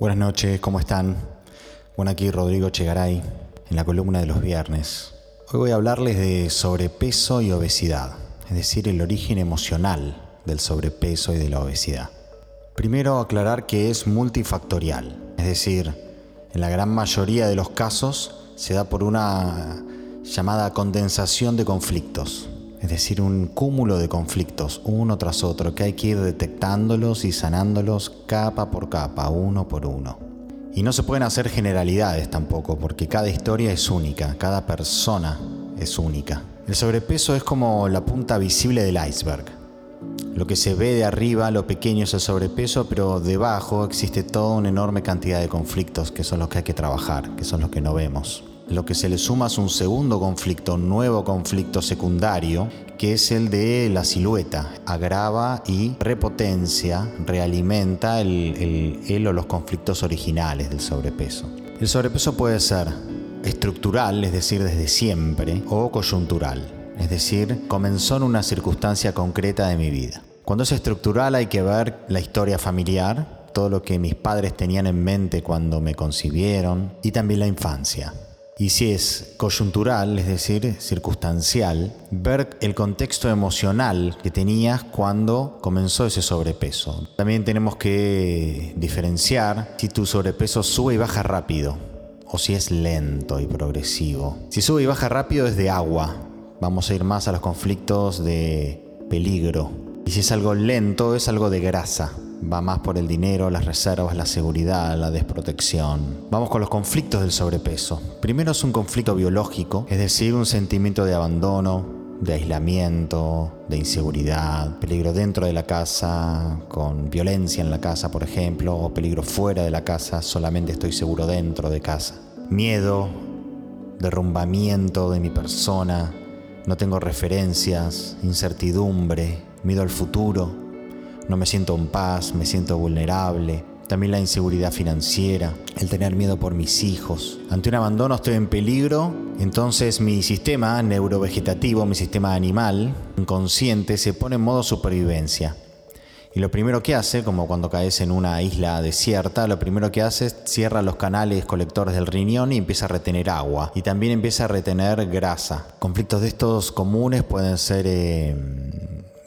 Buenas noches, ¿cómo están? Bueno, aquí Rodrigo Chegaray, en la columna de los viernes. Hoy voy a hablarles de sobrepeso y obesidad, es decir, el origen emocional del sobrepeso y de la obesidad. Primero aclarar que es multifactorial, es decir, en la gran mayoría de los casos se da por una llamada condensación de conflictos, es decir, un cúmulo de conflictos uno tras otro que hay que ir detectándolos y sanándolos capa por capa, uno por uno. Y no se pueden hacer generalidades tampoco, porque cada historia es única, cada persona es única. El sobrepeso es como la punta visible del iceberg. Lo que se ve de arriba, lo pequeño es el sobrepeso, pero debajo existe toda una enorme cantidad de conflictos que son los que hay que trabajar, que son los que no vemos lo que se le suma es un segundo conflicto, un nuevo conflicto secundario, que es el de la silueta. Agrava y repotencia, realimenta el, o los conflictos originales del sobrepeso. El sobrepeso puede ser estructural, es decir, desde siempre, o coyuntural, es decir, comenzó en una circunstancia concreta de mi vida. Cuando es estructural hay que ver la historia familiar, todo lo que mis padres tenían en mente cuando me concibieron y también la infancia y si es coyuntural, es decir, circunstancial, ver el contexto emocional que tenías cuando comenzó ese sobrepeso. También tenemos que diferenciar si tu sobrepeso sube y baja rápido o si es lento y progresivo. Si sube y baja rápido es de agua, vamos a ir más a los conflictos de peligro. Y si es algo lento es algo de grasa, va más por el dinero, las reservas, la seguridad, la desprotección. Vamos con los conflictos del sobrepeso. Primero es un conflicto biológico, es decir, un sentimiento de abandono, de aislamiento, de inseguridad, peligro dentro de la casa, con violencia en la casa, por ejemplo, o peligro fuera de la casa, solamente estoy seguro dentro de casa. Miedo, derrumbamiento de mi persona, no tengo referencias, incertidumbre, miedo al futuro, no me siento en paz, me siento vulnerable. También la inseguridad financiera, el tener miedo por mis hijos. Ante un abandono estoy en peligro, entonces mi sistema neurovegetativo, mi sistema animal, inconsciente, se pone en modo supervivencia. Y lo primero que hace, como cuando caes en una isla desierta, lo primero que hace es cierra los canales colectores del riñón y empieza a retener agua. Y también empieza a retener grasa. Conflictos de estos comunes pueden ser eh,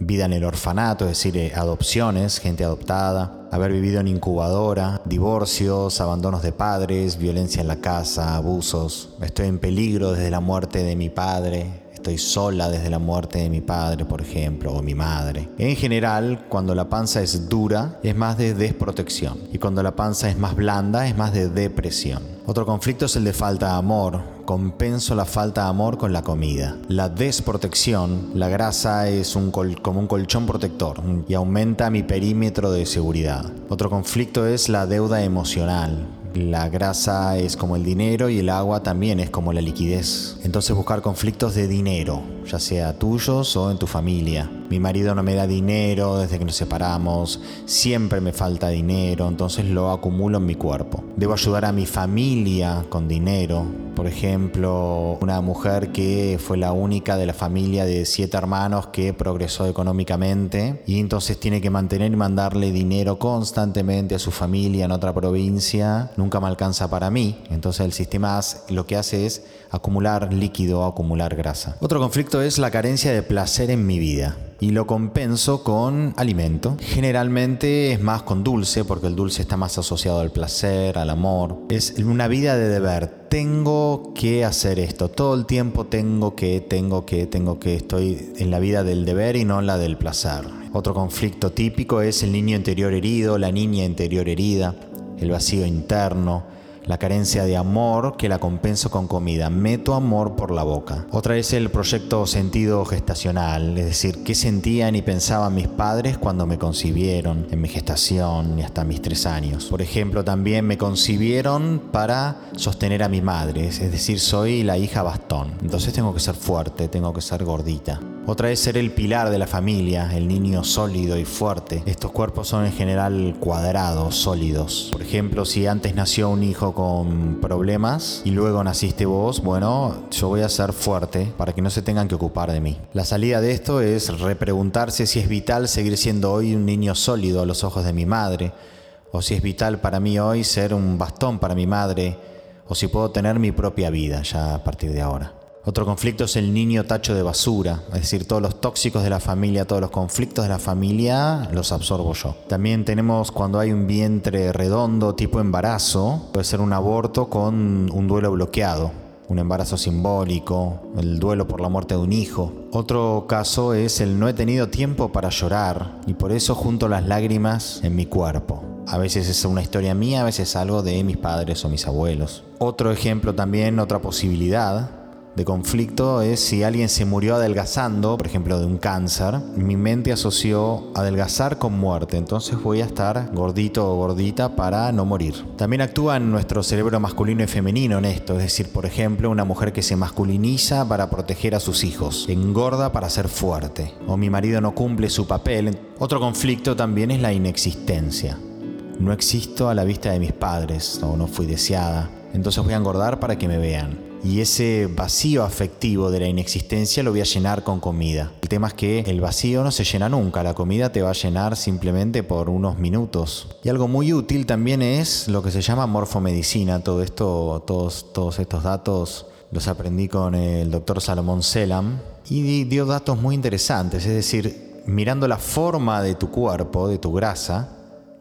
vida en el orfanato, es decir, adopciones, gente adoptada, haber vivido en incubadora, divorcios, abandonos de padres, violencia en la casa, abusos. Estoy en peligro desde la muerte de mi padre, estoy sola desde la muerte de mi padre, por ejemplo, o mi madre. En general, cuando la panza es dura, es más de desprotección. Y cuando la panza es más blanda, es más de depresión. Otro conflicto es el de falta de amor. Compenso la falta de amor con la comida. La desprotección, la grasa es como un colchón protector y aumenta mi perímetro de seguridad. Otro conflicto es la deuda emocional. La grasa es como el dinero y el agua también es como la liquidez. Entonces buscar conflictos de dinero, ya sea tuyos o en tu familia. Mi marido no me da dinero desde que nos separamos, siempre me falta dinero, entonces lo acumulo en mi cuerpo. Debo ayudar a mi familia con dinero, por ejemplo, una mujer que fue la única de la familia de siete hermanos que progresó económicamente y entonces tiene que mantener y mandarle dinero constantemente a su familia en otra provincia, nunca me alcanza para mí. Entonces el sistema lo que hace es acumular líquido, acumular grasa. Otro conflicto es la carencia de placer en mi vida y lo compenso con alimento. Generalmente es más con dulce porque el dulce está más asociado al placer, al amor. Es una vida de deber tengo que hacer esto, todo el tiempo tengo que, tengo que, tengo que, estoy en la vida del deber y no en la del placer. Otro conflicto típico es el niño interior herido, la niña interior herida, el vacío interno, la carencia de amor que la compenso con comida. Meto amor por la boca. Otra es el proyecto sentido gestacional, es decir, qué sentían y pensaban mis padres cuando me concibieron en mi gestación y hasta mis tres años. Por ejemplo, también me concibieron para sostener a mi madre, es decir, soy la hija bastón. Entonces tengo que ser fuerte, tengo que ser gordita. Otra es ser el pilar de la familia, el niño sólido y fuerte. Estos cuerpos son en general cuadrados, sólidos. Por ejemplo, si antes nació un hijo con problemas y luego naciste vos, bueno, yo voy a ser fuerte para que no se tengan que ocupar de mí. La salida de esto es repreguntarse si es vital seguir siendo hoy un niño sólido a los ojos de mi madre o si es vital para mí hoy ser un bastón para mi madre, o si puedo tener mi propia vida ya a partir de ahora. Otro conflicto es el niño tacho de basura, es decir, todos los tóxicos de la familia, todos los conflictos de la familia los absorbo yo. También tenemos cuando hay un vientre redondo tipo embarazo, puede ser un aborto con un duelo bloqueado, un embarazo simbólico, el duelo por la muerte de un hijo. Otro caso es el no he tenido tiempo para llorar y por eso junto las lágrimas en mi cuerpo. A veces es una historia mía, a veces algo de mis padres o mis abuelos. Otro ejemplo también, otra posibilidad de conflicto es si alguien se murió adelgazando, por ejemplo de un cáncer, mi mente asoció adelgazar con muerte, entonces voy a estar gordito o gordita para no morir. También actúa en nuestro cerebro masculino y femenino en esto, es decir, por ejemplo, una mujer que se masculiniza para proteger a sus hijos, engorda para ser fuerte, o mi marido no cumple su papel. Otro conflicto también es la inexistencia. No existo a la vista de mis padres o no fui deseada, entonces voy a engordar para que me vean. Y ese vacío afectivo de la inexistencia lo voy a llenar con comida. El tema es que el vacío no se llena nunca, la comida te va a llenar simplemente por unos minutos. Y algo muy útil también es lo que se llama morfomedicina, todo esto, todos, todos estos datos los aprendí con el doctor Salomón Selam. Y dio datos muy interesantes, es decir, mirando la forma de tu cuerpo, de tu grasa,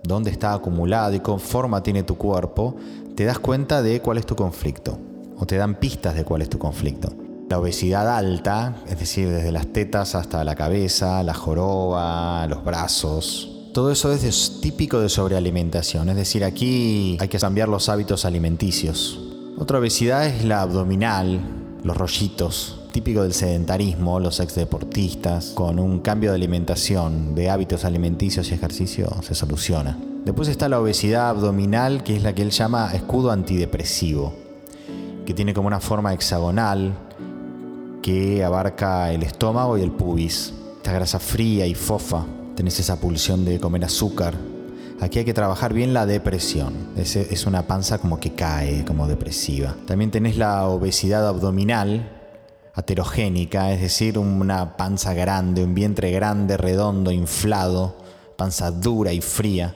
dónde está acumulado y qué forma tiene tu cuerpo, te das cuenta de cuál es tu conflicto o te dan pistas de cuál es tu conflicto. La obesidad alta, es decir, desde las tetas hasta la cabeza, la joroba, los brazos, todo eso es típico de sobrealimentación, es decir, aquí hay que cambiar los hábitos alimenticios. Otra obesidad es la abdominal, los rollitos, típico del sedentarismo, los ex deportistas, con un cambio de alimentación, de hábitos alimenticios y ejercicio se soluciona. Después está la obesidad abdominal, que es la que él llama escudo antidepresivo que tiene como una forma hexagonal que abarca el estómago y el pubis. Esta grasa fría y fofa, tenés esa pulsión de comer azúcar. Aquí hay que trabajar bien la depresión. Es, es una panza como que cae, como depresiva. También tenés la obesidad abdominal, aterogénica, es decir, una panza grande, un vientre grande, redondo, inflado, panza dura y fría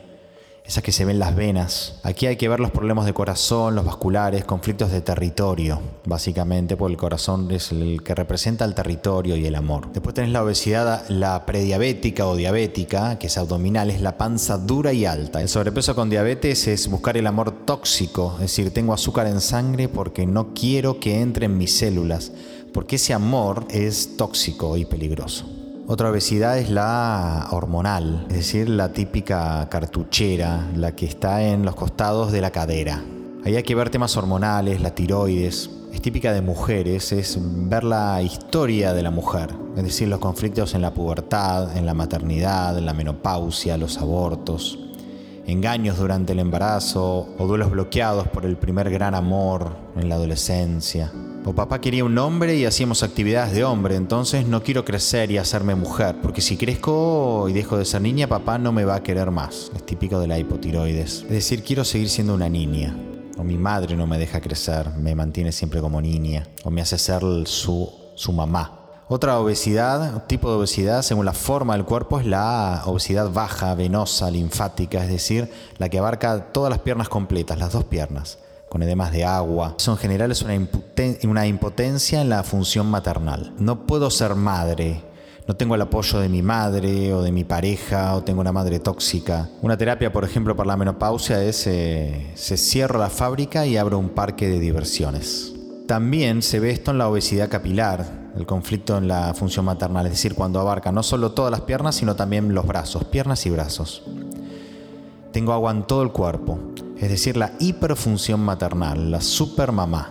esas que se ven las venas. Aquí hay que ver los problemas de corazón, los vasculares, conflictos de territorio, básicamente, porque el corazón es el que representa el territorio y el amor. Después tenés la obesidad, la prediabética o diabética, que es abdominal, es la panza dura y alta. El sobrepeso con diabetes es buscar el amor tóxico, es decir, tengo azúcar en sangre porque no quiero que entre en mis células, porque ese amor es tóxico y peligroso. Otra obesidad es la hormonal, es decir, la típica cartuchera, la que está en los costados de la cadera. Ahí hay que ver temas hormonales, la tiroides. Es típica de mujeres, es ver la historia de la mujer, es decir, los conflictos en la pubertad, en la maternidad, en la menopausia, los abortos, engaños durante el embarazo o duelos bloqueados por el primer gran amor en la adolescencia. O papá quería un hombre y hacíamos actividades de hombre, entonces no quiero crecer y hacerme mujer, porque si crezco y dejo de ser niña, papá no me va a querer más. Es típico de la hipotiroides. Es decir, quiero seguir siendo una niña. O mi madre no me deja crecer, me mantiene siempre como niña. O me hace ser su, su mamá. Otra obesidad, tipo de obesidad, según la forma del cuerpo, es la obesidad baja, venosa, linfática, es decir, la que abarca todas las piernas completas, las dos piernas con edemas de agua. Eso en general es una, impotencia en la función maternal. No puedo ser madre, no tengo el apoyo de mi madre o de mi pareja o tengo una madre tóxica. Una terapia, por ejemplo, para la menopausia es eh, se cierra la fábrica y abro un parque de diversiones. También se ve esto en la obesidad capilar, el conflicto en la función maternal, es decir, cuando abarca no solo todas las piernas, sino también los brazos, piernas y brazos. Tengo agua en todo el cuerpo, es decir, la hiperfunción maternal, la supermamá.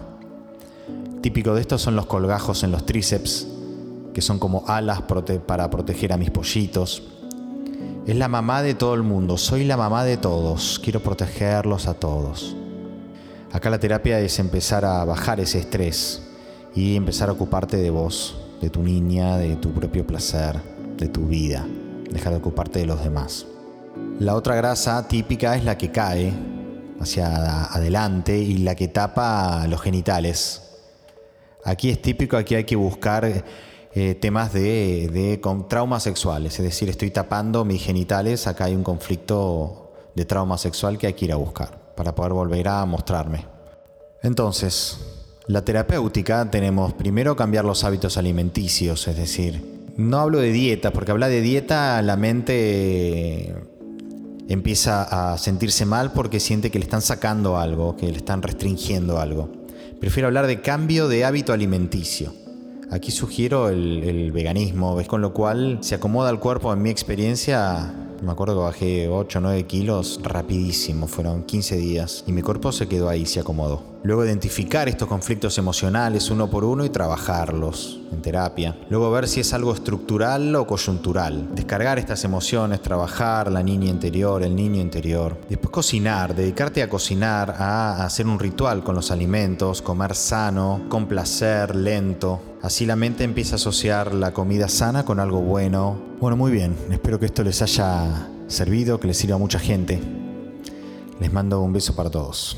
Típico de esto son los colgajos en los tríceps, que son como alas para proteger a mis pollitos. Es la mamá de todo el mundo, soy la mamá de todos, quiero protegerlos a todos. Acá la terapia es empezar a bajar ese estrés y empezar a ocuparte de vos, de tu niña, de tu propio placer, de tu vida. Dejar de ocuparte de los demás. La otra grasa típica es la que cae, hacia adelante y la que tapa los genitales. Aquí es típico, aquí hay que buscar eh, temas de, con traumas sexuales, es decir, estoy tapando mis genitales, acá hay un conflicto de trauma sexual que hay que ir a buscar para poder volver a mostrarme. Entonces, la terapéutica tenemos primero cambiar los hábitos alimenticios, es decir, no hablo de dieta, porque hablar de dieta la mente empieza a sentirse mal porque siente que le están sacando algo, que le están restringiendo algo. Prefiero hablar de cambio de hábito alimenticio. Aquí sugiero el, veganismo, ¿ves? Con lo cual se acomoda el cuerpo, en mi experiencia, me acuerdo que bajé 8 o 9 kilos rapidísimo, fueron 15 días y mi cuerpo se quedó ahí, se acomodó. Luego identificar estos conflictos emocionales uno por uno y trabajarlos en terapia. Luego ver si es algo estructural o coyuntural. Descargar estas emociones, trabajar la niña interior, el niño interior. Después cocinar, dedicarte a cocinar, a hacer un ritual con los alimentos, comer sano, con placer, lento. Así la mente empieza a asociar la comida sana con algo bueno. Bueno, muy bien, espero que esto les haya servido, que les sirva a mucha gente. Les mando un beso para todos.